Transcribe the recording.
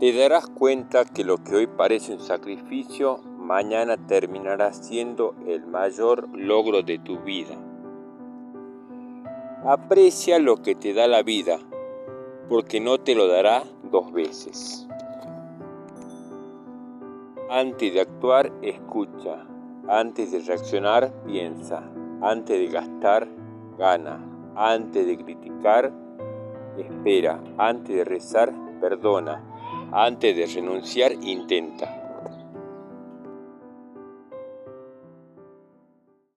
Te darás cuenta que lo que hoy parece un sacrificio, mañana terminará siendo el mayor logro de tu vida. Aprecia lo que te da la vida, porque no te lo dará dos veces. Antes de actuar, escucha. Antes de reaccionar, piensa. Antes de gastar, gana. Antes de criticar, espera. Antes de rezar, perdona. Antes de renunciar, intenta.